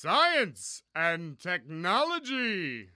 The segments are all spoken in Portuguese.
Science and technology.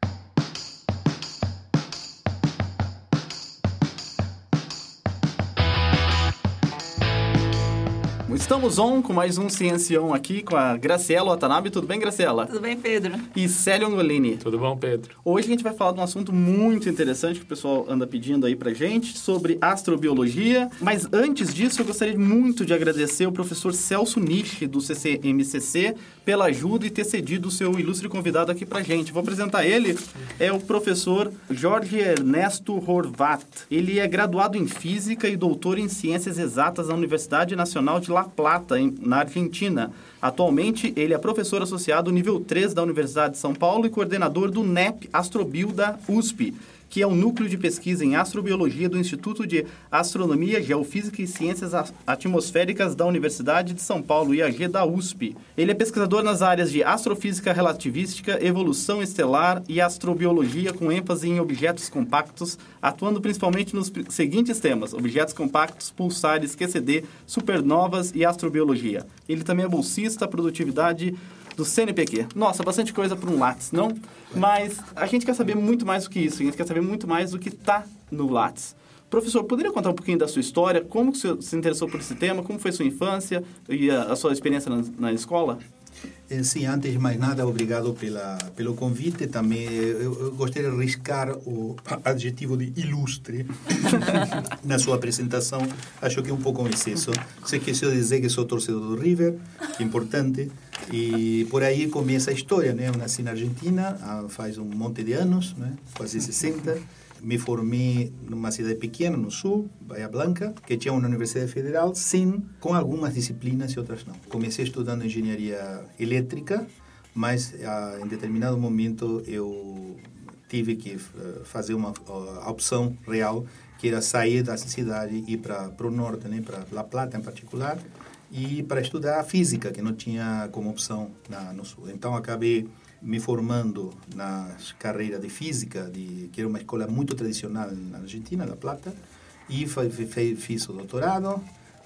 Estamos on com mais um Ciencião aqui com a Graciela Watanabe. Tudo bem, Graciela? Tudo bem, Pedro? E Célio Angolini. Tudo bom, Pedro? Hoje a gente vai falar de um assunto muito interessante que o pessoal anda pedindo aí pra gente, sobre astrobiologia. Mas antes disso, eu gostaria muito de agradecer o professor Celso Nishi, do CCMCC, pela ajuda e ter cedido o seu ilustre convidado aqui pra gente. Vou apresentar ele, é o professor Jorge Ernesto Horvat. Ele é graduado em Física e doutor em Ciências Exatas na Universidade Nacional de La Plata, em, na Argentina. Atualmente, ele é professor associado nível 3 da Universidade de São Paulo e coordenador do NEP Astrobio da USP, que é o núcleo de pesquisa em astrobiologia do Instituto de Astronomia, Geofísica e Ciências Atmosféricas da Universidade de São Paulo, IAG da USP. Ele é pesquisador nas áreas de astrofísica relativística, evolução estelar e astrobiologia, com ênfase em objetos compactos, atuando principalmente nos seguintes temas: objetos compactos, pulsares, QCD, supernovas e astrobiologia. Ele também é bolsista, produtividade do CNPq. Nossa, bastante coisa para um Lattes, não? Mas a gente quer saber muito mais do que isso. A gente quer saber muito mais do que está no Lattes. Professor, poderia contar um pouquinho da sua história? Como você se interessou por esse tema? Como foi sua infância e a, a sua experiência na, na escola? Sim, antes de mais nada, obrigado pela, pelo convite. Também eu, eu gostaria de arriscar o adjetivo de ilustre na sua apresentação. Acho que é um pouco um excesso. Você esqueceu de dizer que sou torcedor do River, que é importante. E por aí começa a história, né? Eu nasci na Argentina faz um monte de anos, né? quase 60. Me formei numa cidade pequena, no sul, Bahia Blanca, que tinha uma universidade federal, sim, com algumas disciplinas e outras não. Comecei estudando engenharia elétrica, mas ah, em determinado momento eu tive que uh, fazer uma uh, opção real, que era sair da cidade e ir para o norte, né? para La Plata em particular, e para estudar física, que não tinha como opção na, no sul. Então, acabei me formando na carreira de física, de, que era uma escola muito tradicional na Argentina, La Plata, e fiz o doutorado.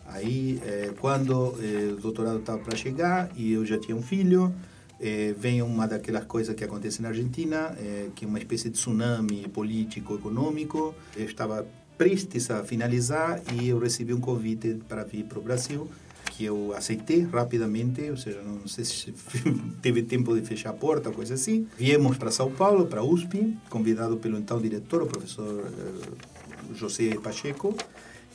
Aí, eh, quando eh, o doutorado estava para chegar e eu já tinha um filho, eh, vem uma daquelas coisas que acontece na Argentina, eh, que é uma espécie de tsunami político, econômico. Eu estava prestes a finalizar e eu recebi um convite para vir para o Brasil que eu aceitei rapidamente, ou seja, não sei se teve tempo de fechar a porta, coisa assim. Viemos para São Paulo, para USP, convidado pelo então diretor, o professor uh, José Pacheco,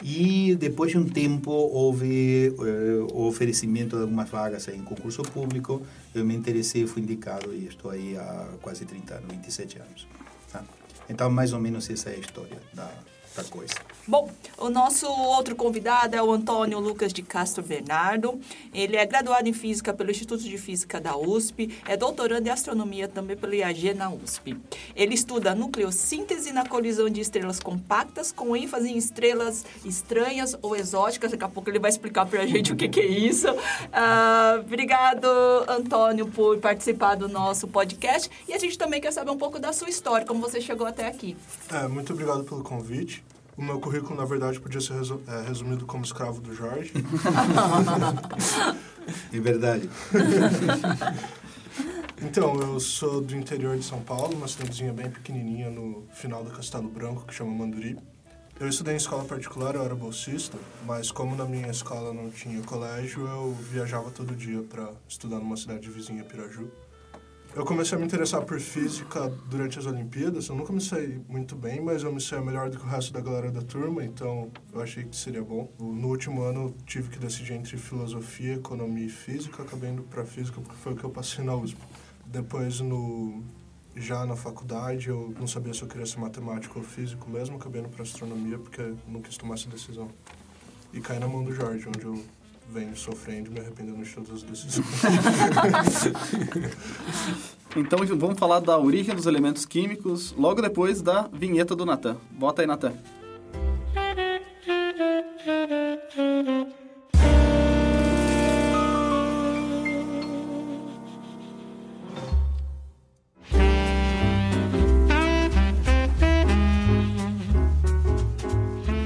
e depois de um tempo houve uh, o oferecimento de algumas vagas em concurso público. Eu me interessei, fui indicado e estou aí há quase 30 anos, 27 anos. Tá? Então, mais ou menos essa é a história da, da coisa. Bom, o nosso outro convidado é o Antônio Lucas de Castro Bernardo. Ele é graduado em Física pelo Instituto de Física da USP, é doutorando em Astronomia também pelo IAG na USP. Ele estuda nucleossíntese na colisão de estrelas compactas, com ênfase em estrelas estranhas ou exóticas. Daqui a pouco ele vai explicar para a gente o que, que, é isso. Uh, obrigado, Antônio, por participar do nosso podcast. E a gente também quer saber um pouco da sua história, como você chegou até aqui. É, muito obrigado pelo convite. O meu currículo, na verdade, podia ser resu é, resumido como escravo do Jorge. é verdade. então, eu sou do interior de São Paulo, uma cidadezinha bem pequenininha no final do Castelo Branco, que chama Manduri. Eu estudei em escola particular, eu era bolsista, mas como na minha escola não tinha colégio, eu viajava todo dia para estudar numa cidade vizinha, Piraju. Eu comecei a me interessar por física durante as Olimpíadas. Eu nunca me saí muito bem, mas eu me saí melhor do que o resto da galera da turma, então eu achei que seria bom. No último ano tive que decidir entre filosofia, economia e física. Acabei indo para física porque foi o que eu passei na USP. Depois, no já na faculdade, eu não sabia se eu queria ser matemático ou físico mesmo. Acabei indo para astronomia porque não quis tomar essa decisão. E caí na mão do Jorge, onde eu venho sofrendo, me arrependendo de todas as decisões. então vamos falar da origem dos elementos químicos logo depois da vinheta do Natan. Bota aí, Natan.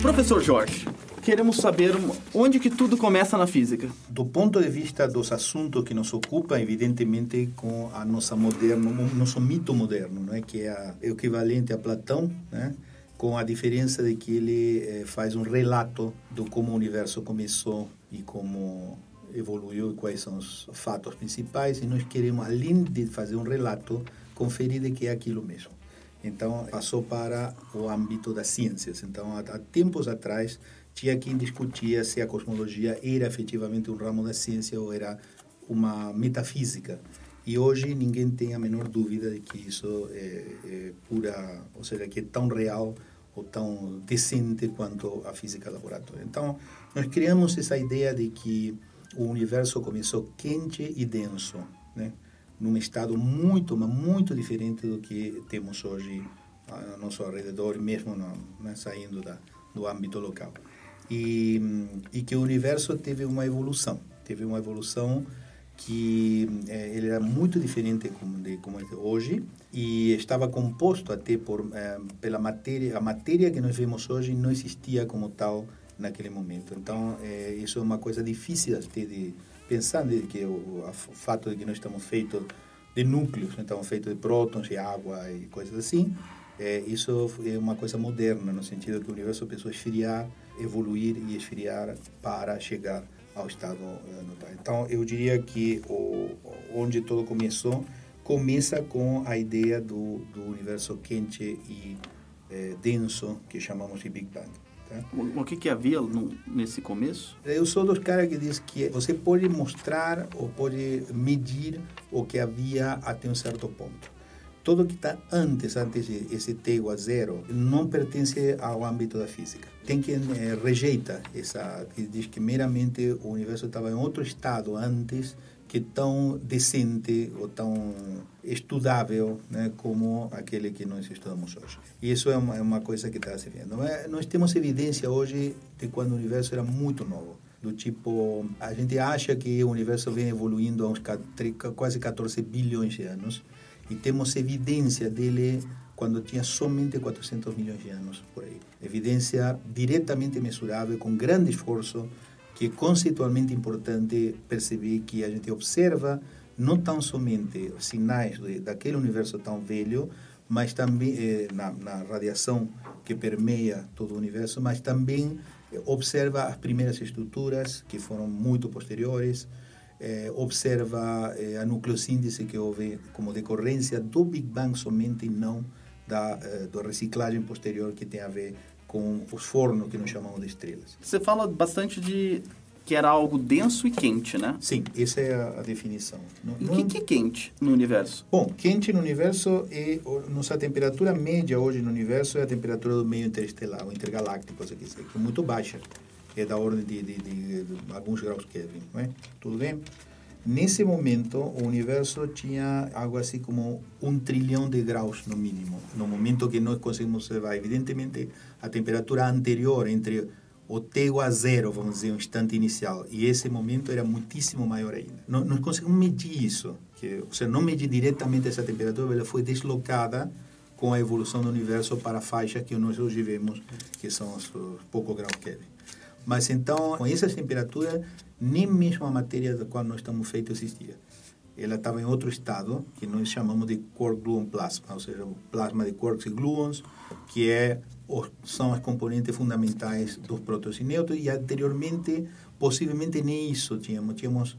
Professor Jorge, queremos saber onde que tudo começa na física. Do ponto de vista dos assuntos que nos ocupam, evidentemente com a nossa moderno, nosso mito moderno, não é que é, é equivalente a Platão, né? com a diferença de que ele eh, faz um relato do como o universo começou e como evoluiu e quais são os fatos principais e nós queremos além de fazer um relato conferir de que é aquilo mesmo então passou para o âmbito das ciências então há tempos atrás tinha quem discutia se a cosmologia era efetivamente um ramo da ciência ou era uma metafísica e hoje ninguém tem a menor dúvida de que isso é, é pura, ou seja, que é tão real ou tão decente quanto a física laboratória. Então, nós criamos essa ideia de que o universo começou quente e denso, né? num estado muito, mas muito diferente do que temos hoje ao nosso redor, mesmo no, né, saindo da, do âmbito local. E, e que o universo teve uma evolução, teve uma evolução que é, ele era muito diferente como de como é hoje e estava composto até por é, pela matéria a matéria que nós vemos hoje não existia como tal naquele momento. Então é, isso é uma coisa difícil até de pensar de que o, o, fato de que nós estamos feitos de núcleos estamos feitos de prótons e água e coisas assim é, isso é uma coisa moderna no sentido que o universo começou a esfriar evoluir e esfriar para chegar ao estado notável. Então, eu diria que o, onde tudo começou, começa com a ideia do, do universo quente e é, denso, que chamamos de Big Bang. Tá? O, o que, que havia no, nesse começo? Eu sou dos caras que diz que você pode mostrar ou pode medir o que havia até um certo ponto tudo que está antes, antes esse t igual a zero, não pertence ao âmbito da física. Tem quem eh, rejeita essa, que diz que meramente o universo estava em outro estado antes que tão decente ou tão estudável né, como aquele que nós estudamos hoje. E isso é uma, é uma coisa que está se vendo. Mas nós temos evidência hoje de quando o universo era muito novo do tipo a gente acha que o universo vem evoluindo há uns quase 14 bilhões de anos e temos evidência dele quando tinha somente 400 milhões de anos por aí. Evidência diretamente mensurável, com grande esforço, que é conceitualmente importante perceber que a gente observa não tão somente sinais de, daquele universo tão velho, mas também eh, na, na, radiação que permeia todo o universo, mas também eh, observa as primeiras estruturas que foram muito posteriores, eh, observa eh, a nucleossíntese que houve como decorrência do Big Bang somente e não da, eh, da reciclagem posterior que tem a ver com os fornos que nós chamamos de estrelas. Você fala bastante de que era algo denso e quente, né? Sim, essa é a, a definição. e o que, que, é quente no universo? Bom, quente no universo é nossa temperatura média hoje no universo é a temperatura do meio interestelar, ou intergaláctico, se quiser, que é muito baixa é da ordem de, de, de, de alguns graus Kelvin, não é? Tudo bem? Nesse momento, o universo tinha algo assim como um trilhão de graus no mínimo. No momento que nós conseguimos observar, evidentemente, a temperatura anterior entre o T igual a zero, vamos dizer, um instante inicial, e esse momento era muitíssimo maior ainda. Nós, nós conseguimos medir isso, que, ou seja, não medir diretamente essa temperatura, ela foi deslocada com a evolução do universo para a faixa que nós hoje vemos, que são os poucos graus Kelvin. Mas então, com essas temperaturas, nem mesmo a matéria da qual nós estamos feitos existia. Ela estava em outro estado, que nós chamamos de quark-gluon plasma, ou seja, plasma de quarks e gluons, que é, são as componentes fundamentais dos prótons e nêutrons, e anteriormente, possivelmente nem isso tínhamos. Tínhamos,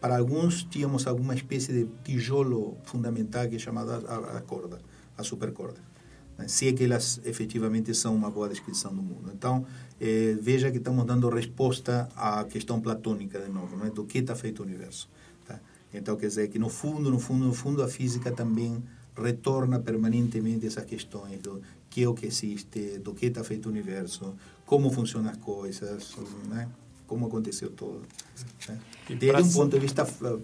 para alguns, tínhamos alguma espécie de tijolo fundamental que é chamada a, a corda, a supercorda. Se é que elas efetivamente são uma boa descrição do mundo. Então, eh, veja que estamos dando resposta à questão platônica de novo, não é? do que está feito o universo. Tá? Então, quer dizer que no fundo, no fundo, no fundo, a física também retorna permanentemente essas questões do que é o que existe, do que está feito o universo, como funcionam as coisas, né? como aconteceu tudo. Né? Desde um ponto de vista eh,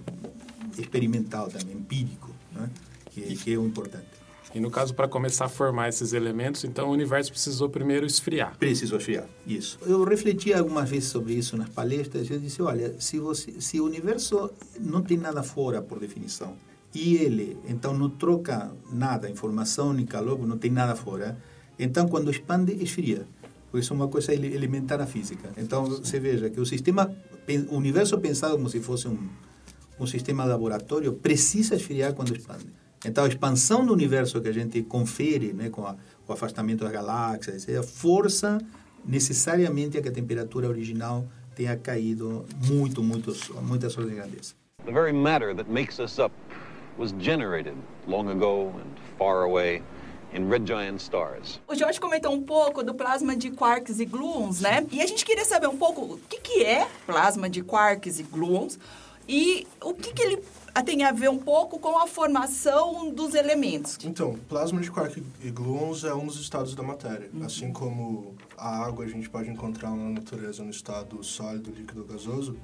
experimental também, empírico, né? que, que é o importante. E no caso, para começar a formar esses elementos, então o universo precisou primeiro esfriar. Precisou esfriar, isso. Eu refleti algumas vezes sobre isso nas palestras. Eu disse, olha, se, você, se o universo não tem nada fora, por definição, e ele, então, não troca nada, informação nem calor, não tem nada fora, então, quando expande, esfria. Isso é uma coisa ele- elementar na física. Então, você veja que o sistema, o universo pensado como se fosse um, um sistema laboratório, precisa esfriar quando expande. Então, a expansão do universo que a gente confere né, com a, o afastamento das galáxias, etc., força necessariamente a que a temperatura original tenha caído muito, muito, muitas ordens de grandeza. The very matter that makes us up was generated long ago and far away in red giant stars. O Jorge comentou um pouco do plasma de quarks e gluons, né? E a gente queria saber um pouco o que, que é plasma de quarks e gluons e o que, que ele tem a ver um pouco com a formação dos elementos. Então, plasma de quark e gluons é um dos estados da matéria. Assim como a água a gente pode encontrar na natureza no estado sólido, líquido ou gasoso,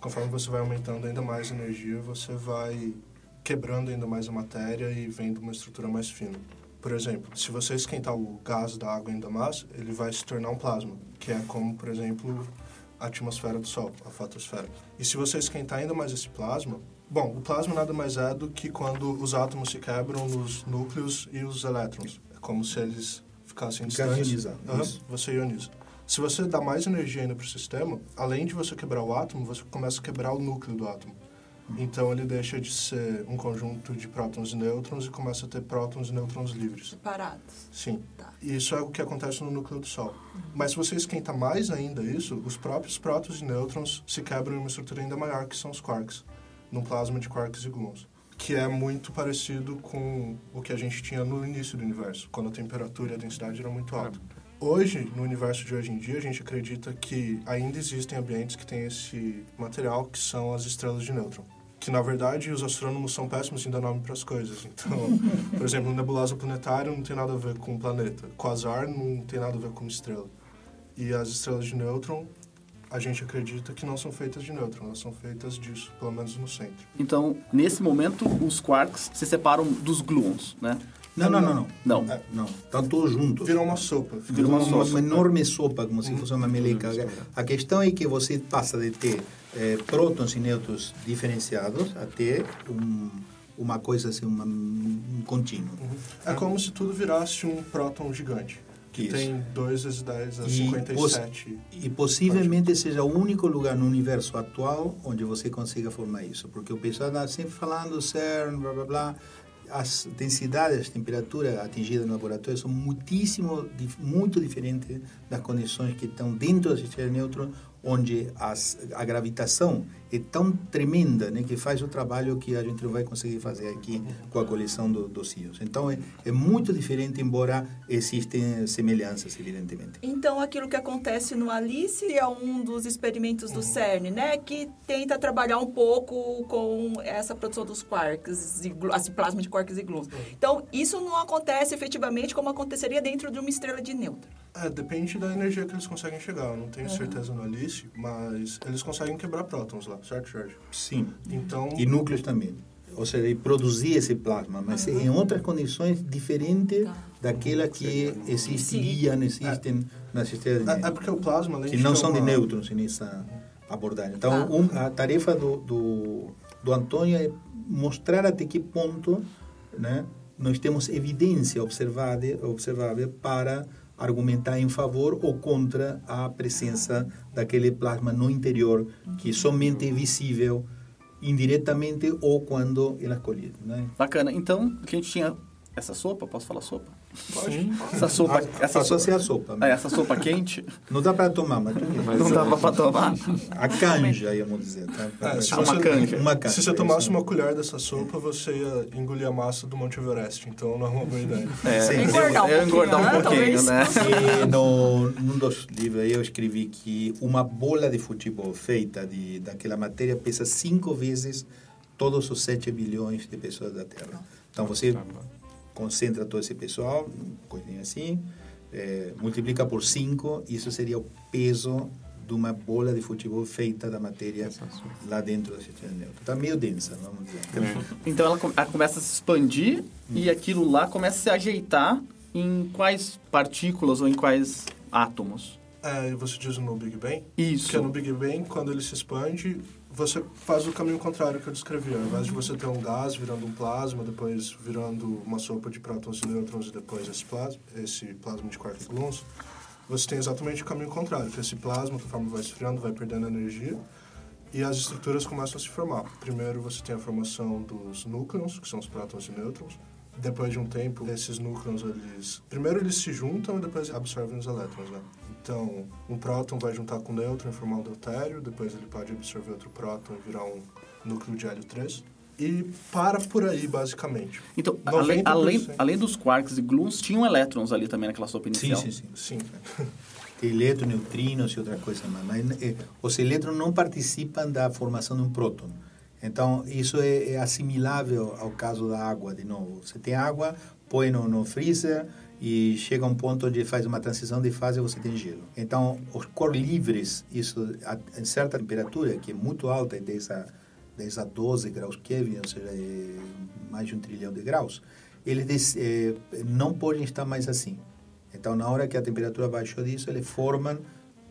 conforme você vai aumentando ainda mais energia, você vai quebrando ainda mais a matéria e vendo uma estrutura mais fina. Por exemplo, se você esquentar o gás da água ainda mais, ele vai se tornar um plasma, que é como, por exemplo, a atmosfera do Sol, a fotosfera. E se você esquentar ainda mais esse plasma, bom, o plasma nada mais é do que quando os átomos se quebram nos núcleos e os elétrons. É como se eles ficassem distantes. ionizados, Aham, isso. você ioniza. Se você dá mais energia ainda para o sistema, além de você quebrar o átomo, você começa a quebrar o núcleo do átomo. Então ele deixa de ser um conjunto de prótons e nêutrons e começa a ter prótons e nêutrons livres. Separados. Sim. Tá. E isso é o que acontece no núcleo do Sol. Mas se você esquenta mais ainda isso, os próprios prótons e nêutrons se quebram em uma estrutura ainda maior, que são os quarks, num plasma de quarks e gluons. Que é muito parecido com o que a gente tinha no início do universo, quando a temperatura e a densidade eram muito alta. Hoje, no universo de hoje em dia, a gente acredita que ainda existem ambientes que têm esse material, que são as estrelas de nêutron. Que, na verdade, os astrônomos são péssimos em dar nome para as coisas. Então, por exemplo, nebulosa planetária não tem nada a ver com planeta. Quasar não tem nada a ver com estrela. E as estrelas de nêutron, a gente acredita que não são feitas de nêutron, elas são feitas disso, pelo menos no centro. Então, nesse momento, os quarks se separam dos gluons, né? Não, não, não, não. Não. É, não. Estão todos juntos. Virou uma sopa. Virou uma, uma uma enorme sopa, como se fosse uma meleca. A questão é que você passa de ter eh, prótons e nêutrons diferenciados até um, uma coisa assim, uma, um contínuo. É como se tudo virasse um próton gigante. Que tem 2 vezes 10 a E 57. E possivelmente seja o único lugar no universo atual onde você consiga formar isso. Porque o pessoal está sempre falando CERN, blá blá blá. As densidades, as temperaturas atingidas no laboratório são muitíssimo, muito diferentes das condições que estão dentro das estrelas de nêutrons, onde as, a gravitação é tão tremenda né, que faz o trabalho que a gente não vai conseguir fazer aqui com a colisão do, dos íons. Então é, é muito diferente, embora existem semelhanças, evidentemente. Então, aquilo que acontece no Alice é um dos experimentos do CERN, né? Que tenta trabalhar um pouco com essa produção dos quarks, e plasma de quarks e gluons. Então, isso não acontece efetivamente como aconteceria dentro de uma estrela de nêutron. É, depende da energia que eles conseguem chegar. Eu não tenho certeza no Alice, mas eles conseguem quebrar prótons lá, certo, Jorge? Sim. Então, E núcleos também. Ou seja, produzir esse plasma, mas em outras condições diferentes Tá. daquela que existiriam, existem nas estrelas de é, é porque o plasma, que de não são de uma- nêutrons nessa abordagem. Então, Tá. um, a tarefa do, do, do Antônio é mostrar até que ponto né, nós temos evidência observada, observável para argumentar em favor ou contra a presença daquele plasma no interior que somente é visível indiretamente ou quando ele é colhido. Né? Bacana. Então, a gente tinha essa sopa, posso falar sopa? Essa sopa, essa sopa, ser a sopa. é, essa sopa quente, Não dá para tomar, mas, não dava para tomar. a canja, íamos dizer. Tá? É, se uma você- canja. Uma canja, Se você é tomasse uma colher dessa sopa, você ia engolir a massa do Monte Everest, então não é uma boa ideia. É, Sim. Engordar um eu engordar um pouquinho, pouquinho, né? né? E no, num dos livros aí eu escrevi que uma bola de futebol feita de, daquela matéria pesa cinco vezes todos os 7 bilhões de pessoas da Terra. Então você concentra todo esse pessoal, coisinha assim, eh, multiplica por 5, isso seria o peso de uma bola de futebol feita da matéria lá dentro da sistema neutro. Está meio densa, vamos dizer. Então ela, ela começa a se expandir e aquilo lá começa a se ajeitar em quais partículas ou em quais átomos. É, você diz no Big Bang? Isso. Porque no Big Bang, quando ele se expande, você faz o caminho contrário que eu descrevi. Ao invés de você ter um gás virando um plasma, depois virando uma sopa de prótons e nêutrons e depois esse plasma, esse plasma de quark gluons, você tem exatamente o caminho contrário, que esse plasma, conforme vai esfriando, vai perdendo energia e as estruturas começam a se formar. Primeiro você tem a formação dos núcleons, que são os prótons e nêutrons. Depois de um tempo, esses núcleons, eles... Primeiro eles se juntam e depois absorvem os elétrons, né? Então, um próton vai juntar com o nêutron e formar um deutério, depois ele pode absorver outro próton e virar um núcleo de hélio 3. E para por aí, basicamente. Então, além, além, 90%. além dos quarks e gluons, tinham elétrons ali também naquela sopa Sim, inicial. sim, sim. Sim. Tem elétrons, neutrinos e outra coisa mais. Mas eh, os elétrons não participam da formação de um próton. Então, isso é, é assimilável ao caso da água, de novo. Você tem água, põe no, no freezer e chega a um ponto onde faz uma transição de fase e você tem gelo. Então, os cor livres, isso a, em certa temperatura, que é muito alta, 10 a, 10 a 12 graus Kelvin, ou seja, é mais de um trilhão de graus, eles eh, não podem estar mais assim. Então, na hora que a temperatura baixou disso, eles formam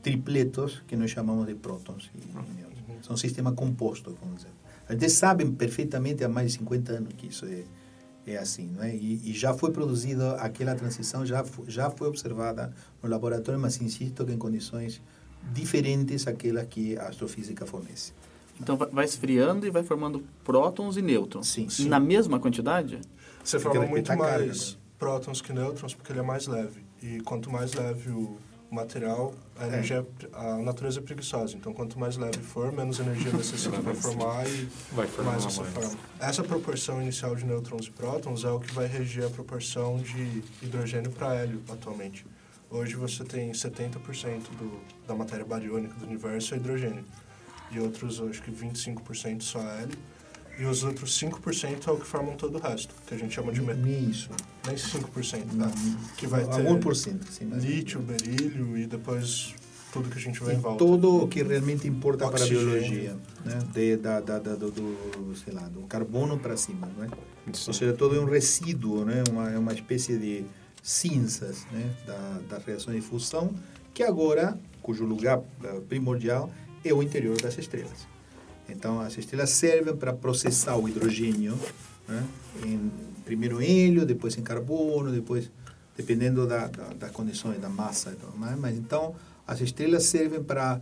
tripletos, que nós chamamos de prótons e nêutrons. São um sistema composto, vamos dizer. A gente sabe perfeitamente há mais de 50 anos que isso é, é assim, não é? E, e já foi produzida aquela transição, já, já foi observada no laboratório, mas insisto que em condições diferentes àquelas que a astrofísica fornece. Então vai- vai esfriando e vai formando prótons e nêutrons. Sim, sim. Na mesma quantidade? Você Porque forma muito mais prótons que nêutrons porque ele é mais leve. E quanto mais leve o material, a, energia, a natureza é preguiçosa. Então, quanto mais leve for, menos energia necessita para formar e Vai formar mais você mais. forma. Essa proporção inicial de nêutrons e prótons é o que vai reger a proporção de hidrogênio para hélio atualmente. Hoje você tem 70% do, da matéria bariônica do universo é hidrogênio. E outros, acho que 25% só hélio. E os outros 5% é o que formam todo o resto, que a gente chama de metal. Isso. Nem 5%, tá? Que vai ter Algum por cento, sim. lítio, berílio e depois tudo que a gente vai em volta. todo o que realmente importa para a Oxigênio. biologia, né? De, da, da, da- do, do, sei lá, do carbono para cima, né? Sim. Ou seja, todo é um resíduo, né? Uma, é uma espécie de cinzas, né? Da, da reação de fusão, que agora, cujo lugar eh, primordial é o interior das estrelas. Então, as estrelas servem para processar o hidrogênio, né? em, primeiro em hélio, depois em carbono, depois, dependendo da, da, das condições, da massa. Mas, então, as estrelas servem para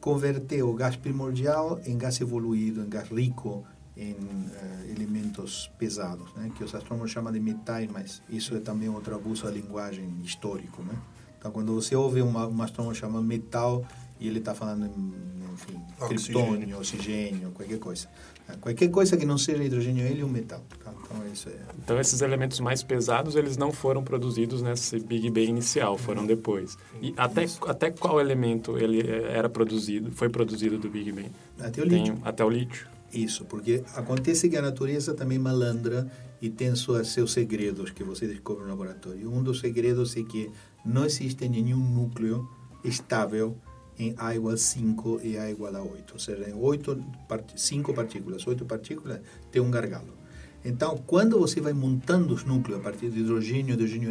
converter o gás primordial em gás evoluído, em gás rico em eh, elementos pesados, né? que os astrônomos chamam de metais, mas isso é também outro abuso da linguagem histórico. Né? Então, quando você ouve uma, um astrônomo chamando metal, e ele está falando, em, enfim, Oxigênio. criptônio, oxigênio, qualquer coisa. Né? Qualquer coisa que não seja hidrogênio, ele é um metal. tá? Então, isso é... Então, esses elementos mais pesados, eles não foram produzidos nesse Big Bang inicial, foram depois. E até, até qual elemento ele eh, era produzido, foi produzido do Big Bang? Até o Tem lítio. até o lítio. Isso, porque acontece que a natureza também é malandra e tem suas, seus segredos que você descobre no laboratório. Um dos segredos é que não existe nenhum núcleo estável em A igual a 5 e A igual a 8. Ou seja, em 8, 5 partículas, 8 partículas, tem um gargalo. Então, quando você vai montando os núcleos a partir de hidrogênio, hidrogênio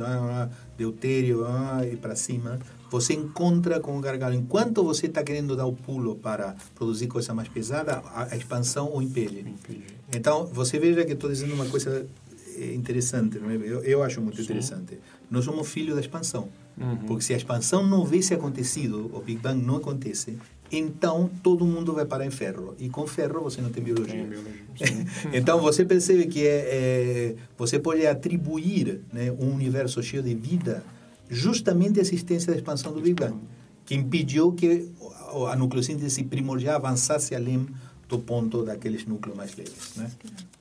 ah, deutério e para cima, você encontra com o gargalo. Enquanto você está querendo dar o pulo para produzir coisa mais pesada, a, expansão o impede. Então, você veja que estou dizendo uma coisa eh, interessante, não é? eu, eu acho muito interessante. Nós somos filhos da expansão. Porque se a expansão não houvesse acontecido, o Big Bang não acontece, então todo mundo vai parar em ferro. E com ferro você não tem biologia. Tem biologia, então você percebe que é, é, você pode atribuir né, um universo cheio de vida justamente à existência da expansão do Big Bang, que impediu que a nucleossíntese primordial avançasse além do ponto daqueles núcleos mais leves. Né?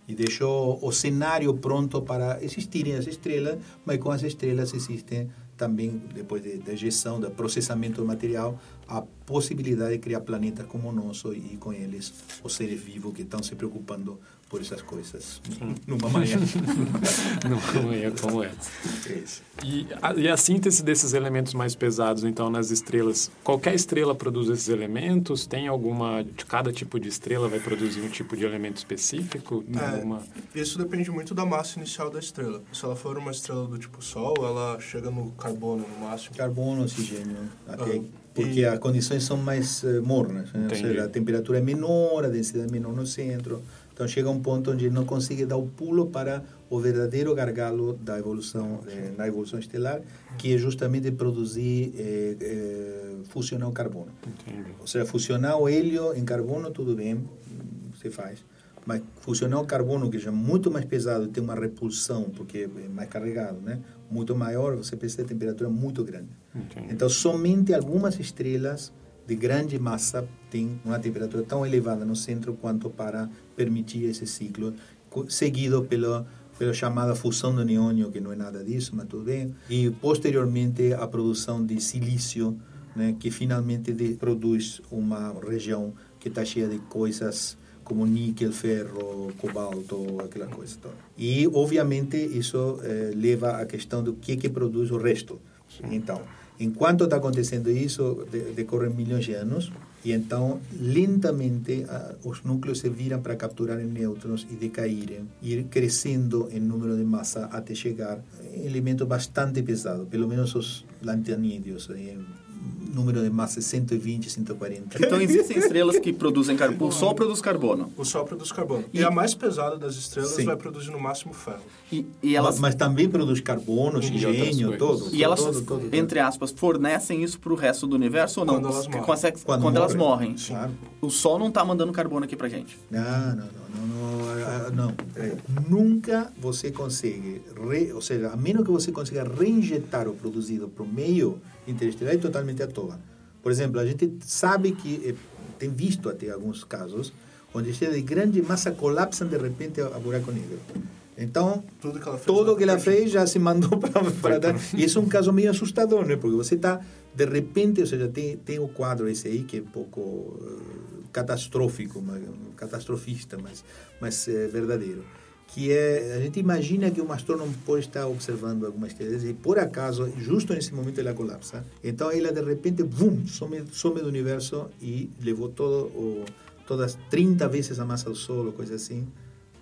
E deixou o cenário pronto para existirem as estrelas, mas com as estrelas existem também, depois de- da ejeção, do processamento do material, a possibilidade de criar planetas como o nosso e com eles os seres vivos que estão se preocupando por essas coisas numa manhã. Não é como isso. E a, e a síntese desses elementos mais pesados, então, nas estrelas, qualquer estrela produz esses elementos? Tem alguma, de cada tipo de estrela vai produzir um tipo de elemento específico? Tem É, alguma... Isso depende muito da massa inicial da estrela. Se ela for uma estrela do tipo Sol, ela chega no carbono no máximo. Carbono, oxigênio, até, Ah, porque as condições são mais eh, mornas, né? ou seja, a temperatura é menor, a densidade é menor no centro, Então chega um ponto onde não consegue dar o pulo para o verdadeiro gargalo da evolução eh, na evolução estelar, que é justamente produzir eh, eh, fusionar o carbono. Entendi. Ou seja, fusionar o hélio em carbono, tudo bem, se faz. Mas fusionar o carbono, que já é muito mais pesado e tem uma repulsão, porque é mais carregado, né? muito maior, você precisa de temperatura muito grande. Entendi. Então, somente algumas estrelas de grande massa têm uma temperatura tão elevada no centro quanto para permitir esse ciclo, seguido pela pela chamada fusão do neônio, que não é nada disso, mas tudo bem, e posteriormente a produção de silício, né, que finalmente de, produz uma região que está cheia de coisas como níquel, ferro, cobalto, aquela coisa toda. E, obviamente, isso eh, leva à questão do que que produz o resto. Então, enquanto está acontecendo isso, de, decorrem milhões de anos, e então, lentamente, ah, os núcleos se viram para capturarem nêutrons e decaírem, ir crescendo em número de massa até chegar em elemento bastante pesado, pelo menos os lantanídeos, em número de massa 120, 140. Então existem estrelas que produzem carbono. O Sol produz carbono. O Sol produz carbono. E- E, a mais pesada das estrelas Sim. vai produzir no máximo ferro. E, e elas, mas, mas também produz carbono, coisas. todo. e elas todo, todo, todo. entre aspas, fornecem isso para o resto do universo ou não? Quando elas morrem. consegue- Quando quando elas morrem. morrem. Claro. O Sol não está mandando carbono aqui pra gente. Não, não, não, não, não, ah, não. peraí. Nunca você consegue, re, ou seja, a menos que você consiga reinjetar o produzido para o meio interestelar, é totalmente à toa. Por exemplo, a gente sabe que, eh, tem visto até alguns casos, onde estrelas de grande massa colapsam de repente a, buraco negro. Então, Tudo que ela fez. todo na o que ela fez já se mandou para dar. E isso é um caso meio assustador, né? Porque você está, de repente, ou seja, tem, tem o quadro esse aí que é um pouco eh, catastrófico, mas, catastrofista, mas, mas é verdadeiro. Que é, a gente imagina que um astrônomo pode estar observando algumas estrelas e, por acaso, justo nesse momento ela colapsa. Então, ela, de repente, bum, some, some do universo e levou todo o, todas 30 vezes a massa do Sol, ou coisa assim,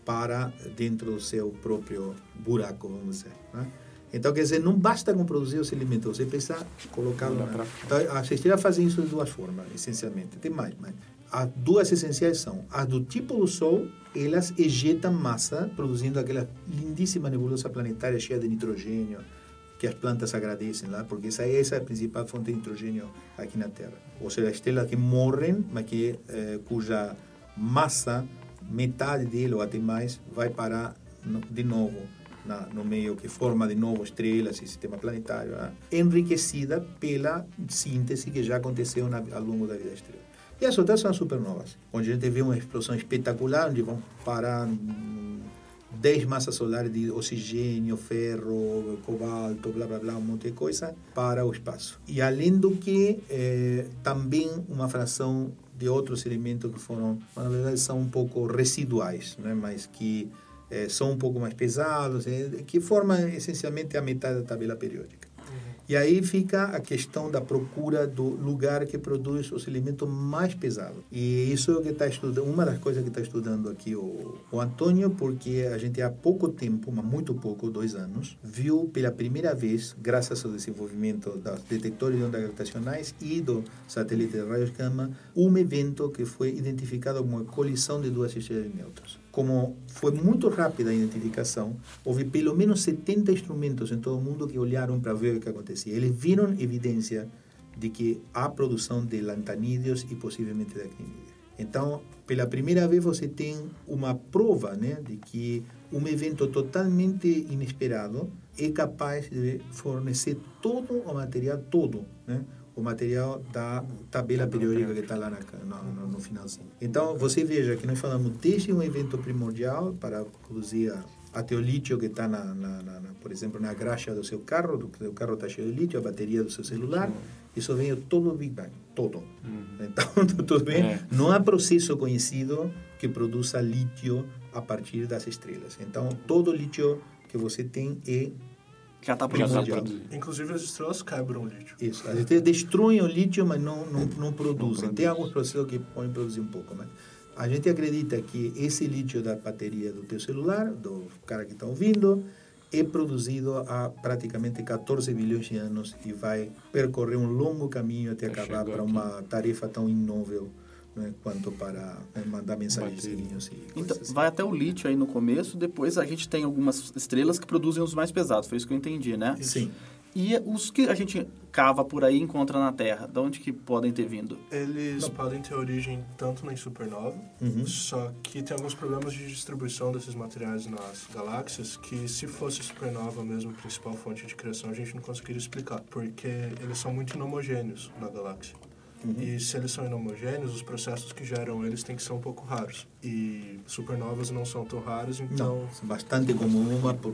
para dentro do seu próprio buraco, vamos dizer. Né? Então, quer dizer, não basta com produzir os elementos, você precisa colocá-lo na... Então, as estrelas fazem isso de duas formas, essencialmente. Tem mais, mas as duas essenciais são as do tipo do Sol, elas ejetam massa, produzindo aquela lindíssima nebulosa planetária cheia de nitrogênio, que as plantas agradecem lá, porque essa, essa é a principal fonte de nitrogênio aqui na Terra. Ou seja, estrelas que morrem, mas que, eh, cuja massa, metade dele ou até mais, vai parar no, de novo na, no meio que forma de novo estrelas e sistema planetário, né? enriquecida pela síntese que já aconteceu na, ao longo da vida da estrela. E as outras são as supernovas, onde a gente vê uma explosão espetacular, onde vão parar hum, 10 massas solares de oxigênio, ferro, cobalto, blá blá blá, um monte de coisa para o espaço. E além do que, eh, também uma fração de outros elementos que foram, na verdade, são um pouco residuais, né? mas que eh, são um pouco mais pesados, eh, que formam essencialmente a metade da tabela periódica. E aí fica a questão da procura do lugar que produz os elementos mais pesados. E isso é o que está estudando, uma das coisas que está estudando aqui o, o Antônio, porque a gente há pouco tempo, mas muito pouco, dois anos, viu pela primeira vez, graças ao desenvolvimento dos detectores de ondas gravitacionais e do satélite de raios gama, um evento que foi identificado como uma colisão de duas estrelas de nêutrons como foi muito rápida a identificação, houve pelo menos 70 instrumentos em todo o mundo que olharam para ver o que acontecia. Eles viram evidência de que há produção de lantanídeos e possivelmente de actinídeos. Então, pela primeira vez você tem uma prova né, de que um evento totalmente inesperado é capaz de fornecer todo o material, todo, né? O material da tabela periódica que está lá na, no, no, finalzinho. Então, você veja que nós falamos desde um evento primordial para produzir a, até o lítio que está, na, na, na, por exemplo, na graxa do seu carro, do seu carro está cheio de lítio, a bateria do seu celular, isso veio todo do Big Bang, todo. Então, tudo bem? É. Não há processo conhecido que produza lítio a partir das estrelas. Então, todo lítio que você tem é Já está Já está Primordial. produzindo. Inclusive as estrelas quebram o lítio. Isso. As estrelas destroem o lítio, mas não, não, não produzem. Tem alguns processos que podem produzir um pouco, mas a gente acredita que esse lítio da bateria do teu celular, do cara que está ouvindo, é produzido há praticamente 14 bilhões de anos e vai percorrer um longo caminho até Até acabar para uma tarefa tão inóvel né, quanto para né, mandar mensagenzinhos e Então, assim. vai até o lítio aí no começo, depois a gente tem algumas estrelas que produzem os mais pesados, foi isso que eu entendi, né? Sim. E os que a gente cava por aí e encontra na Terra, de onde que podem ter vindo? Eles podem ter origem tanto em supernova, Uhum. só que tem alguns problemas de distribuição desses materiais nas galáxias que se fosse supernova mesmo, a principal fonte de criação, a gente não conseguiria explicar, porque eles são muito inomogêneos na galáxia. E se eles são inomogêneos, os processos que geram eles têm que ser um pouco raros. E supernovas não são tão raras, então Não, é bastante comum, uma por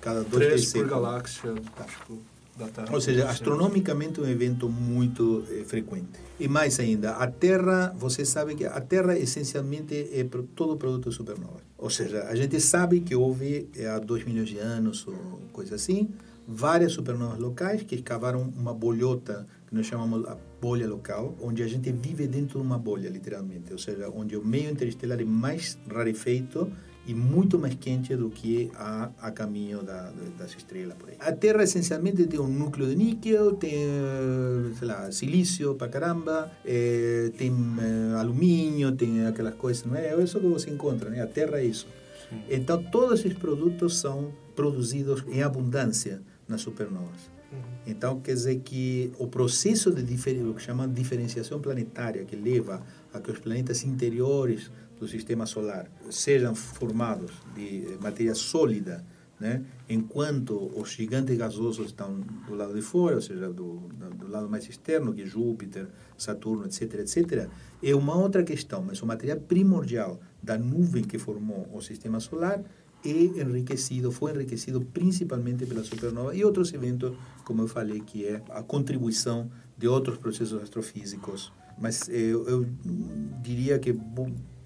cada dois, três três por galáxia, tipo, da Terra. Ou seja, astronomicamente é um evento muito eh, frequente. E mais ainda, a Terra, você sabe que a Terra essencialmente é todo produto de supernova. Ou seja, a gente sabe que houve eh, há 2 milhões de anos ou coisa assim, várias supernovas locais que escavaram uma bolhota que nós chamamos a bolha local, onde a gente vive dentro de uma bolha, literalmente. Ou seja, onde o meio interestelar é mais rarefeito e muito mais quente do que a, a caminho da, das estrelas por aí. A Terra essencialmente tem um núcleo de níquel, tem, eh, sei lá, silício para caramba, eh, tem eh, alumínio, tem aquelas coisas, não é? É isso que você encontra, né? A Terra é isso. Então, todos esses produtos são produzidos em abundância nas supernovas. Então, quer dizer que o processo de o que chama de diferenciação planetária, que leva a que os planetas interiores do sistema solar sejam formados de matéria sólida, né? enquanto os gigantes gasosos estão do lado de fora, ou seja, do- do lado mais externo, que é Júpiter, Saturno, etc., etc., é uma outra questão, mas o material primordial da nuvem que formou o sistema solar é enriquecido, foi enriquecido principalmente pela supernova e outros eventos, como eu falei, que é a contribuição de outros processos astrofísicos. Mas eh, eu, eu diria que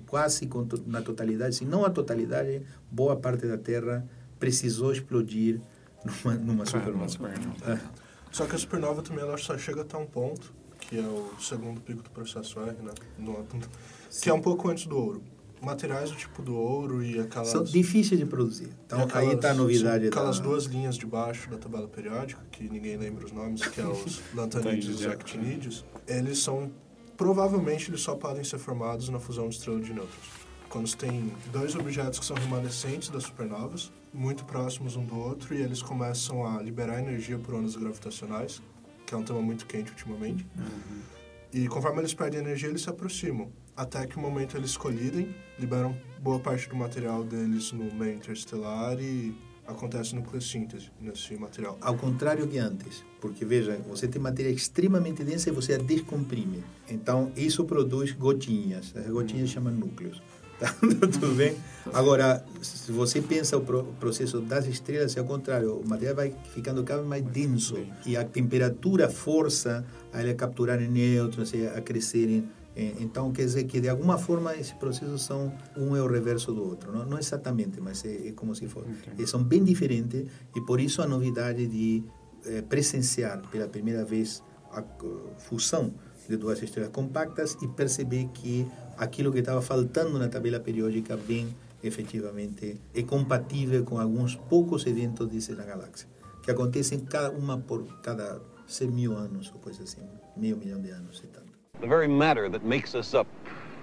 quase na totalidade, se não a totalidade, boa parte da Terra precisou explodir numa, numa supernova. É. Só que a supernova também ela só chega até um ponto, que é o segundo pico do processo R, né? No, que é um pouco antes do ouro. Materiais do tipo do ouro e aquelas... São difíceis de produzir. Então e aí aquelas- está a novidade. sim, Aquelas da- duas linhas de baixo da tabela periódica, que ninguém lembra os nomes, que é os lantanídeos e actinídeos, eles são... Provavelmente eles só podem ser formados na fusão de estrela de nêutrons. Quando você tem dois objetos que são remanescentes das supernovas, muito próximos um do outro, e eles começam a liberar energia por ondas gravitacionais, que é um tema muito quente ultimamente. E conforme eles perdem energia, eles se aproximam. Até que o momento eles colidem, liberam boa parte do material deles no meio interestelar e acontece nucleossíntese nesse material. Ao contrário que antes. Porque, veja, você tem matéria extremamente densa e você a descomprime. Então, isso produz gotinhas. As gotinhas chamam núcleos. Tá? Tudo bem? Agora, se você pensa o pro- processo das estrelas, é ao contrário. O material vai ficando cada vez mais denso. E a temperatura força a ele a capturarem nêutrons, e a crescerem. Eh, Então, quer dizer que, de alguma forma, esses processos são um é o reverso do outro. Não, não exatamente, mas é, é como se fosse. E são bem diferentes e, por isso, a novidade de eh, presenciar pela primeira vez a fusão de duas estrelas compactas e perceber que aquilo que estava faltando na tabela periódica bem efetivamente é compatível com alguns poucos eventos desses na galáxia que acontecem cada uma por cada 100 mil anos ou coisa assim meio milhão de anos e tanto The very matter that makes us up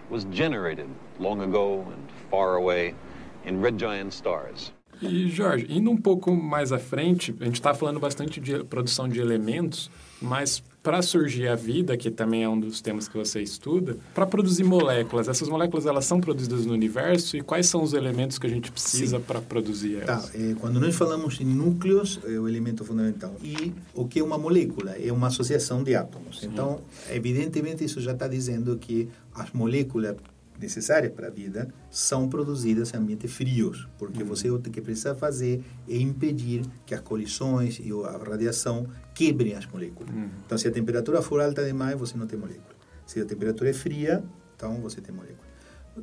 was generated long ago and far away in red giant stars. E, Jorge, indo um pouco mais à frente, a gente está falando bastante de produção de elementos, mas para surgir a vida, que também é um dos temas que você estuda, para produzir moléculas, essas moléculas elas são produzidas no universo e quais são os elementos que a gente precisa para produzir Tá, elas? eh, quando nós falamos em núcleos, é o elemento fundamental. E o que é uma molécula? É uma associação de átomos. Então, evidentemente, isso já está dizendo que as moléculas necessárias para a vida são produzidas em ambientes frios, porque você o que precisa fazer é impedir que as colisões e a radiação quebrem as moléculas. Então, se a temperatura for alta demais, você não tem molécula. Se a temperatura é fria, então você tem molécula.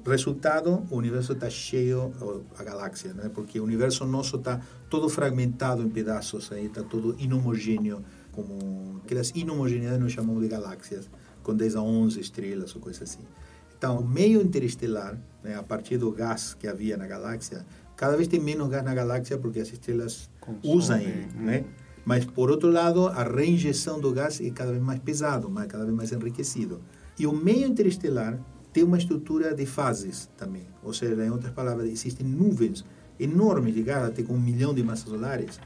Resultado, o universo está cheio, a galáxia, né? porque o universo nosso está todo fragmentado em pedaços, está todo inhomogêneo, como aquelas inhomogeneidades nós chamamos de galáxias, com 10 a 11 estrelas ou coisa assim. Então, o meio interestelar, né, a partir do gás que havia na galáxia, cada vez tem menos gás na galáxia porque as estrelas Consomem, usam ele, né? Mas, por outro lado, a reinjeção do gás é cada vez mais pesado, mas cada vez mais enriquecido. E o meio interestelar tem uma estrutura de fases também. Ou seja, em outras palavras, existem nuvens enormes ligadas até com um milhão de massas solares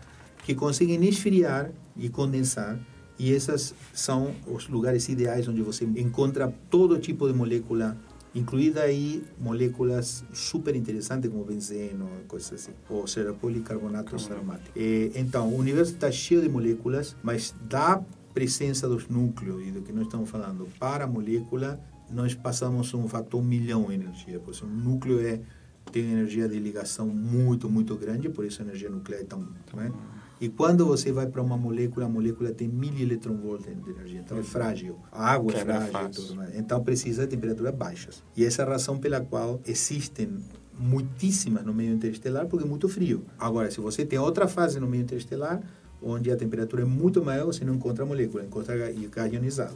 que conseguem esfriar e condensar e esses são os lugares ideais onde você encontra todo tipo de molécula incluída aí moléculas super interessantes como benzeno, coisas assim, ou seja, policarbonatos aromáticos. E, então, o universo está cheio de moléculas, mas da presença dos núcleos e do que nós estamos falando para a molécula, nós passamos um fator milhão de energia. Por isso, um núcleo é, tem energia de ligação muito, muito grande, por isso a energia nuclear é tão... Não é? E quando você vai para uma molécula, a molécula tem mil eletronvolts de energia, então é frágil. A água é Quebra frágil, tudo mais. então precisa de temperaturas baixas. E essa é a razão pela qual existem muitíssimas no meio interestelar, porque é muito frio. Agora, se você tem outra fase no meio interestelar, onde a temperatura é muito maior, você não encontra molécula, encontra gás ionizado.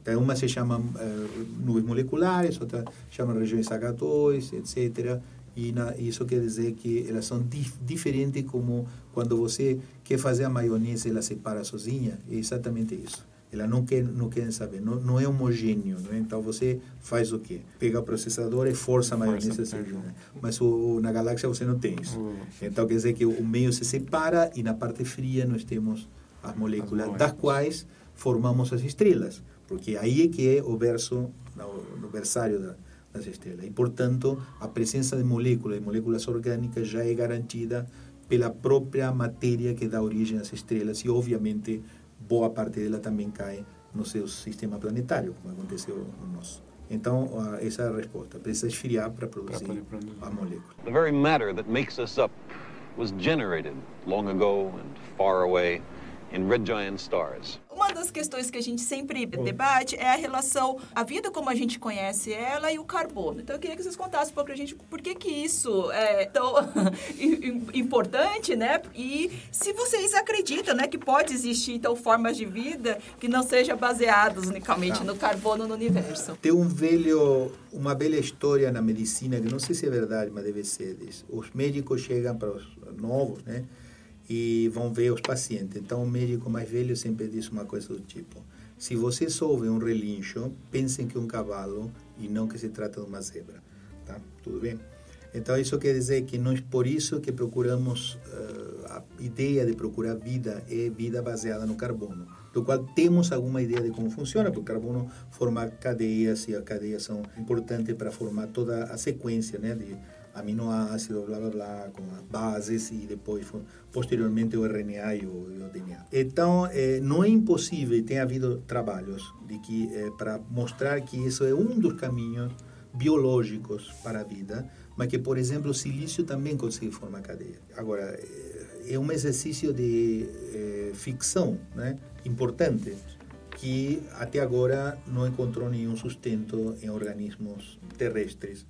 Então, uma se chama eh, nuvens moleculares, outra chama regiões H2, etc. E na, isso quer dizer que elas são dif diferentes como quando você quer fazer a maionese, ela separa sozinha. É exatamente isso. Ela não quer, não quer saber, não, não é homogêneo. Né? Então você faz o quê? Pega o processador e força a maionese a ser junto. Mas o, na galáxia você não tem isso. Hum. Então quer dizer que o meio se separa e na parte fria nós temos as moléculas, moléculas. das quais formamos as estrelas. Porque aí é que é o verso, no, no versário da, das estrelas. E, portanto, a presença de moléculas, de moléculas orgânicas, já é garantida pela própria matéria que dá origem às estrelas e, obviamente, boa parte dela também cai no seu sistema planetário, como aconteceu no nosso. Então, essa é a resposta. Precisa esfriar para produzir a molécula. The very matter that makes us up was generated long ago and far away in red giant stars. Uma das questões que a gente sempre debate é a relação, a vida como a gente conhece ela e o carbono. Então eu queria que vocês contassem um pouco pra gente por que que isso é tão im- importante, né? E se vocês acreditam, né, que pode existir então formas de vida que não sejam baseadas unicamente no carbono no universo. Tem um velho, uma velha história na medicina que não sei se é verdade, mas deve ser disso. Os médicos chegam para os novos, né? E vão ver os pacientes. Então o médico mais velho sempre diz uma coisa do tipo: se você ouve um relincho, pensem que é um cavalo e não que se trata de uma zebra, tá? Tudo bem? Então isso quer dizer que nós por isso que procuramos eh, a ideia de procurar vida é vida baseada no carbono, do qual temos alguma ideia de como funciona, porque o carbono forma cadeias e as cadeias são importantes para formar toda a sequência, né, de aminoácidos, blá blá blá, com as bases e depois posteriormente o RNA e o, e o DNA. Então eh, não é impossível, tem havido trabalhos de que eh, para mostrar que isso é um dos caminhos biológicos para a vida, mas que, por exemplo, o silício também consegue formar cadeia. Agora, eh, é um exercício de eh, ficção né, importante que até agora não encontrou nenhum sustento em organismos terrestres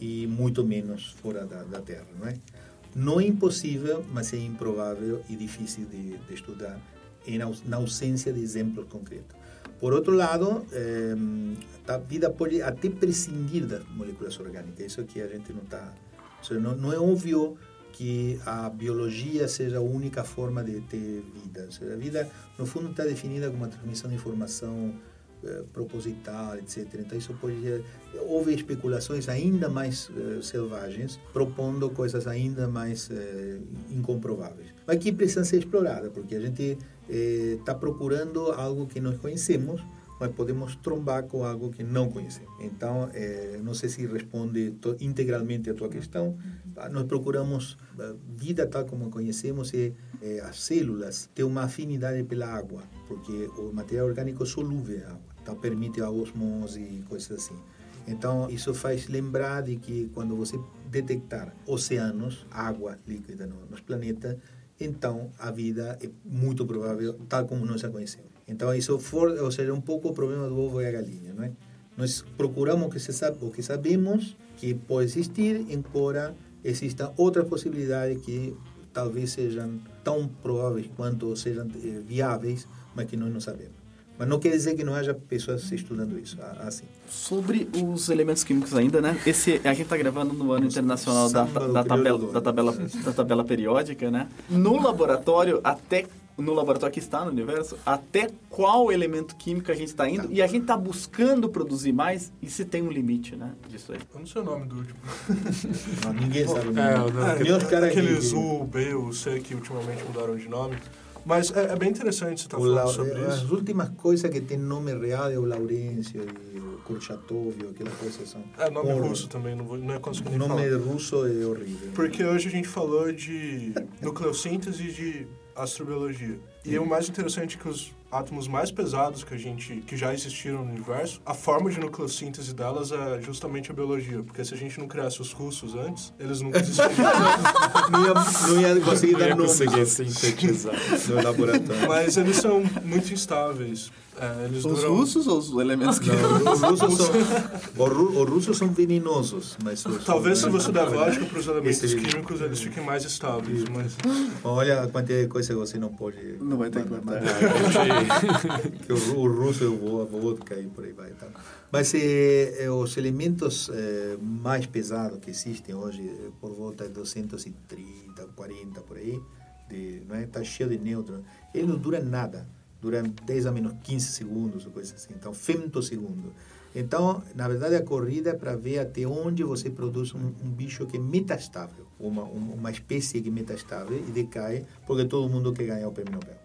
e muito menos fora da, da Terra, não é? Não é impossível, mas é improvável e difícil de, de estudar em, na ausência de exemplos concretos. Por outro lado, eh, a vida pode até prescindir das moléculas orgânicas. Isso que a gente não está... Não, não é óbvio que a biologia seja a única forma de ter vida. Seja, a vida, no fundo, está definida como a transmissão de informação eh, proposital, etc. Então, isso pode... Houve especulações ainda mais eh, selvagens, propondo coisas ainda mais eh, incomprováveis. Mas que precisam ser exploradas, porque a gente está procurando algo que nós conhecemos, mas podemos trombar com algo que não conhecemos. Então, eh, não sei se responde integralmente a tua questão. Ah, Nós procuramos a vida tal como conhecemos e eh, as células têm uma afinidade pela água, porque o material orgânico é solúvel água, então permite a osmose e coisas assim. Então, isso faz lembrar de que quando você detectar oceanos, água líquida no, nos planetas, então a vida é muito provável tal como nós a conhecemos. Então, isso for, ou seja, um pouco o problema do ovo e a galinha, não é? Nós procuramos que, se sabe, o que sabemos que pode existir, embora existam outras possibilidades que talvez sejam tão prováveis quanto sejam eh, viáveis, mas que nós não sabemos. Mas não quer dizer que não haja pessoas estudando isso assim. Sobre os elementos químicos ainda, né? Esse, a gente está gravando no ano internacional da, da, tabela, da, tabela, da tabela periódica, né? No laboratório, até no laboratório que está no universo, até qual elemento químico a gente está indo, e a gente está buscando produzir mais, e se tem um limite, né, disso aí. Eu não sei o nome do último. Não, ninguém sabe. É, eu não- Nem os caras Aqueles que- U, B, o C que ultimamente mudaram de nome. Mas é, é bem interessante você estar O falando sobre as isso. últimas coisas que tem nome real é o Laurêncio e o Kurchatov, aquelas coisas são. É nome horror. russo também, não, vou, não ia conseguir O nem nome falar. russo é horrível. Porque hoje a gente falou de nucleossíntese de astrobiologia. E o mais interessante é que os átomos mais pesados que a gente que já existiram no universo, a forma de nucleossíntese delas é justamente a biologia, porque se a gente não criasse os russos antes, eles nunca existiriam. Não ia, não ia conseguir Não dar ia conseguir sintetizar. no laboratório. Mas eles são muito instáveis. É, eles Os duram russos ou os elementos químicos? Não, os, russos são, os, ru- os russos são venenosos, mas os, Talvez se você der vodka para os elementos Esse- químicos, eles fiquem mais estáveis, mas Olha a quantidade de coisa que você não pode. Não vai ter que mandar. que o, o russo é o vo- vodka e por aí vai. Tá? Mas eh, eh, os elementos eh, mais pesados que existem hoje, eh, por volta de 230, 40 por aí, de, não é? Tá cheio de nêutrons. Ele não dura nada. Dura 10 a menos 15 segundos, ou coisa assim. Então, femtosegundo. Então, na verdade, a corrida é para ver até onde você produz um, um bicho que é metastável, uma, um- uma espécie que é metastável e decai, porque todo mundo quer ganhar o prêmio Nobel.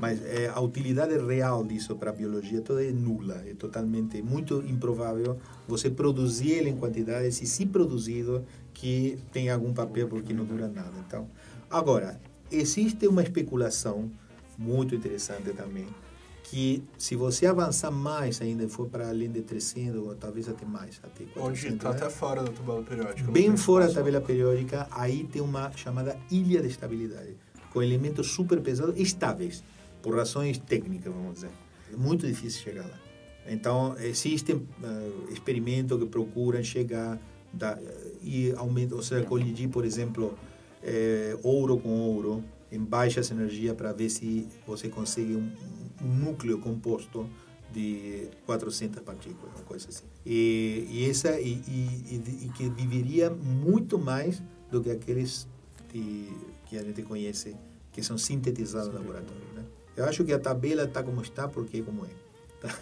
Mas é, a utilidade real disso para a biologia toda é nula, é totalmente, muito improvável você produzir ele em quantidades e se produzido que tem algum papel porque não dura nada. Então, agora, existe uma especulação muito interessante também, que se você avançar mais ainda for para além de 300 ou talvez até mais, até 400, onde está né? até fora da tabela periódica. Bem fora da tabela periódica, aí tem uma chamada ilha de estabilidade, com elementos super pesados estáveis, por razões técnicas, vamos dizer. É muito difícil chegar lá. Então, existem eh, experimentos que procuram chegar da, e aumentar, ou seja, colidir, por exemplo, eh, ouro com ouro em baixas energias para ver se você consegue um, um núcleo composto de 400 partículas, uma coisa assim. E, e essa e, e, e- que viveria muito mais do que aqueles de, que a gente conhece que são sintetizados no laboratório, né? Eu acho que a tabela está como está porque é como é. tá?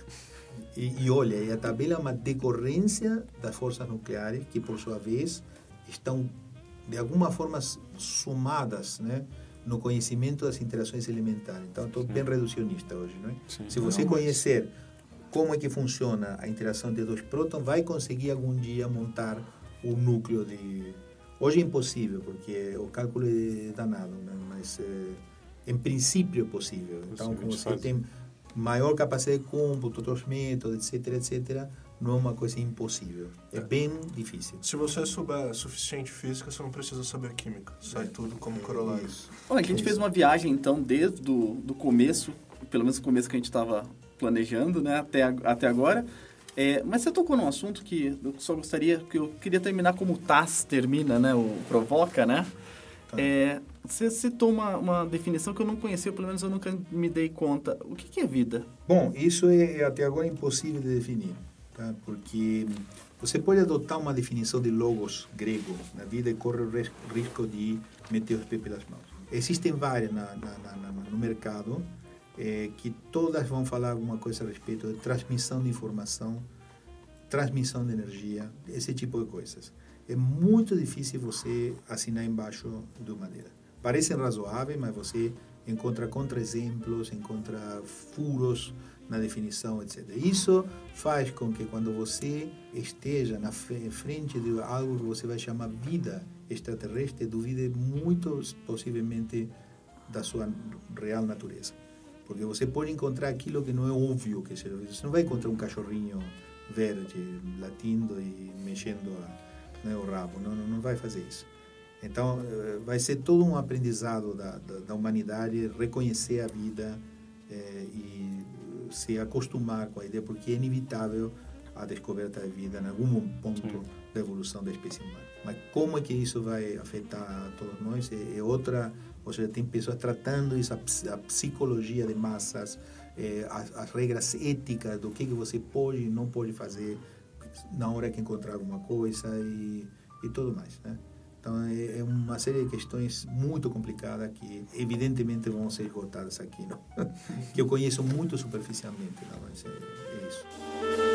E, e olha, a tabela é uma decorrência das forças nucleares que, por sua vez, estão de alguma forma sumadas, né? No conhecimento das interações elementares. Então, estou bem reducionista hoje, não é? Sim. Se você Não, mas- conhecer como é que funciona a interação de dois prótons, vai conseguir algum dia montar o núcleo de... Hoje é impossível, porque o cálculo é danado, né? mas é, em princípio é possível. Então, como você tem maior capacidade de cômputo, outros métodos, etc, etc, não é uma coisa impossível. É bem difícil. Se você souber suficiente física, você não precisa saber química. Sai tudo como corolário. Bom, a gente fez uma viagem, então, desde do, do começo, pelo menos o começo que a gente estava planejando, né, até, até agora. É, mas você tocou num assunto que eu só gostaria, que eu queria terminar como o TAS termina, né, o provoca, né? Tá. É, você citou uma, uma definição que eu não conhecia, pelo menos eu nunca me dei conta. O que, que é vida? Bom, isso é é até agora impossível de definir, tá? porque você pode adotar uma definição de logos grego na vida e corre o ris- risco de meter os pés pelas mãos. Existem várias na, na, na- no mercado eh, que todas vão falar alguma coisa a respeito de transmissão de informação, transmissão de energia, esse tipo de coisas. É muito difícil você assinar embaixo de uma maneira. Parecem razoáveis, mas você encontra contra-exemplos, encontra furos na definição, etc. Isso faz com que quando você esteja na frente de algo que você vai chamar vida extraterrestre, duvide muito possivelmente da sua real natureza. Porque você pode encontrar aquilo que não é óbvio que seja. Você não vai encontrar um cachorrinho verde latindo e mexendo a, né, o rabo. Não, não, não vai fazer isso. Então, eh, vai ser todo um aprendizado da, da, da humanidade reconhecer a vida eh, e se acostumar com a ideia, porque é inevitável a descoberta da vida em algum ponto Sim. da evolução da espécie humana. Mas como é que isso vai afetar todos nós é, é outra, ou seja, tem pessoas tratando isso, a, a psicologia de massas, eh, as, as regras éticas do que, que você pode e não pode fazer na hora que encontrar alguma coisa e, e tudo mais, né? Então, é, é uma série de questões muito complicadas que, evidentemente, vão ser esgotadas aqui, não? que eu conheço muito superficialmente, não? mas é, é isso.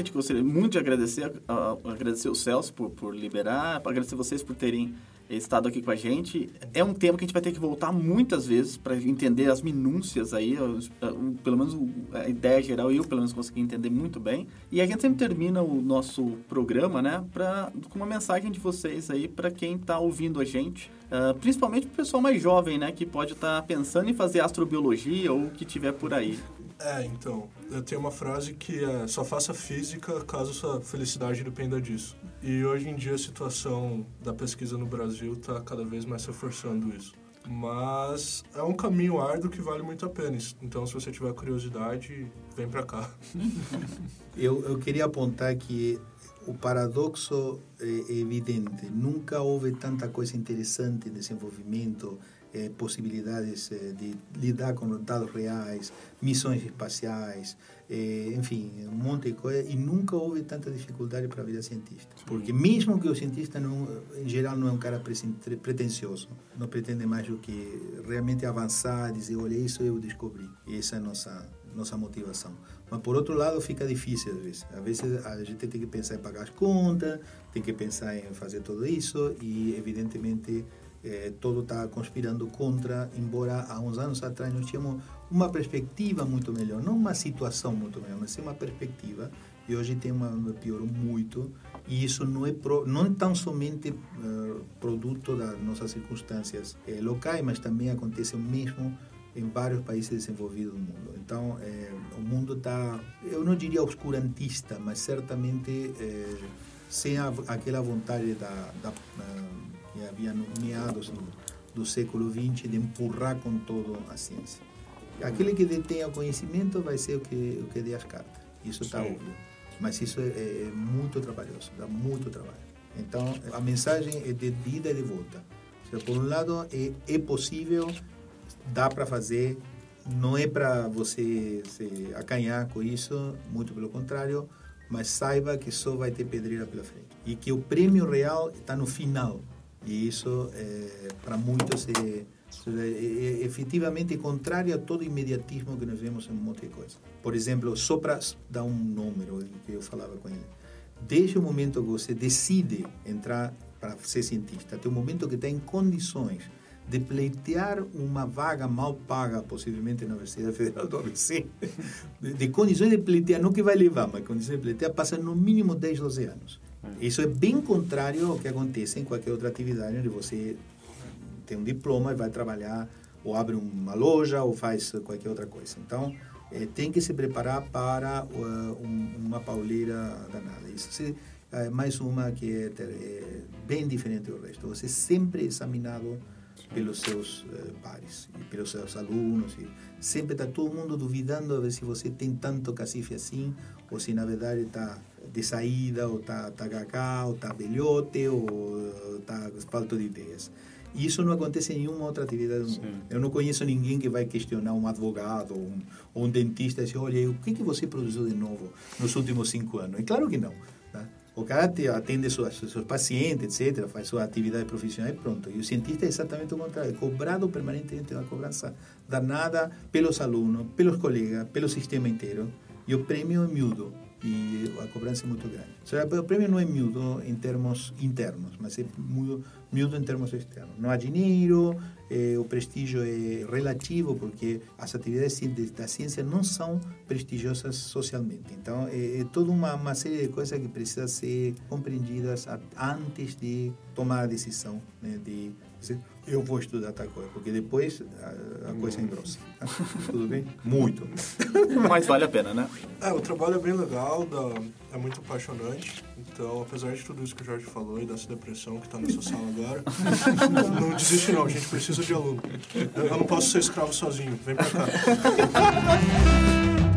A gente gostaria muito de agradecer, agradecer o Celso por, por liberar, agradecer vocês por terem estado aqui com a gente. É um tema que a gente vai ter que voltar muitas vezes para entender as minúcias aí, pelo menos a ideia geral eu pelo menos consegui entender muito bem. E a gente sempre termina o nosso programa, né, pra, com uma mensagem de vocês aí para quem está ouvindo a gente, ah, principalmente para o pessoal mais jovem, né, que pode estar pensando em fazer astrobiologia ou o que tiver por aí. É, então, eu tenho uma frase que é só faça física caso sua felicidade dependa disso. E hoje em dia a situação da pesquisa no Brasil está cada vez mais reforçando isso. Mas é um caminho árduo que vale muito a pena. Então, se você tiver curiosidade, vem pra cá. Eu, eu queria apontar que o paradoxo é evidente. Nunca houve tanta coisa interessante em desenvolvimento, eh, possibilidades eh, de lidar com dados reais, missões espaciais, eh, enfim, um monte de coisa. E nunca houve tanta dificuldade para virar cientista. Porque mesmo que o cientista, não, em geral, não é um cara pretencioso, não pretende mais do que realmente avançar, dizer, olha, isso eu descobri. E essa é a nossa, nossa motivação. Mas, por outro lado, fica difícil às vezes. Às vezes a gente tem que pensar em pagar as contas, tem que pensar em fazer tudo isso e, evidentemente, eh, todo está conspirando contra, embora há uns anos atrás nós tínhamos uma perspectiva muito melhor, não uma situação muito melhor, mas sim uma perspectiva. E hoje tem uma piorou muito e isso não é pro, não é tão somente eh, produto das nossas circunstâncias eh, locais, mas também acontece o mesmo em vários países desenvolvidos do mundo. Então, eh, o mundo está, eu não diria obscurantista, mas certamente eh, sem a, aquela vontade da, da que havia no meados do, do século XX de empurrar com todo a ciência. Aquele que detém o conhecimento vai ser o que o que dê as cartas. Isso está óbvio. Mas isso é, é muito trabalhoso, dá muito trabalho. Então, a mensagem é de ida e de volta. Seja, por um lado, é, é possível, dá para fazer, não é para você se acanhar com isso, muito pelo contrário, mas saiba que só vai ter pedreira pela frente. E que o prêmio real está no final. E isso, é, para muitos, é, é, é efetivamente contrário a todo imediatismo que nós vemos em um monte de coisa. Por exemplo, só para dar um número que eu falava com ele. Desde o momento que você decide entrar para ser cientista, até o momento que está em condições de pleitear uma vaga mal paga, possivelmente na Universidade Federal do ABC, de, de condições de pleitear, não que vai levar, mas condições de pleitear, passa no mínimo 10, 12 anos. Isso é bem contrário ao que acontece em qualquer outra atividade onde você tem um diploma e vai trabalhar ou abre uma loja ou faz qualquer outra coisa. Então, eh, tem que se preparar para uh, um, uma pauleira danada. Isso é mais uma que é, é bem diferente do resto. Você sempre é examinado pelos seus eh, pares e pelos seus alunos. E sempre está todo mundo duvidando a ver se você tem tanto cacife assim ou se na verdade está de saída ou está tá gacá ou está velhote ou está falta de ideias. E isso não acontece em nenhuma outra atividade do mundo. Eu não conheço ninguém que vai questionar um advogado ou um, ou um dentista e dizer, olha, o que, que você produziu de novo nos últimos cinco anos? É claro que não. Tá? O cara te atende suas, seus pacientes, etc., faz sua atividade profissional e pronto. E o cientista é exatamente o contrário, é cobrado permanentemente uma cobrança danada pelos alunos, pelos colegas, pelo sistema inteiro. E o prêmio é miúdo e a cobrança é muito grande. Ou seja, o prêmio não é miúdo em termos internos, mas é miúdo, miúdo em termos externos. Não há dinheiro, eh, o prestígio é relativo, porque as atividades de- da ciência não são prestigiosas socialmente. Então, é, é toda uma, uma série de coisas que precisam ser compreendidas antes de tomar a decisão né, de dizer, eu vou estudar tal coisa, porque depois a, a coisa engrossa. tá? Tudo bem? Muito. Mas vale a pena, né? É, o trabalho é bem legal, dá- é muito apaixonante. Então, apesar de tudo isso que o Jorge falou e dessa depressão que está nessa sala agora, não desiste não, a gente precisa de aluno. Eu eu não posso ser escravo sozinho, vem pra cá.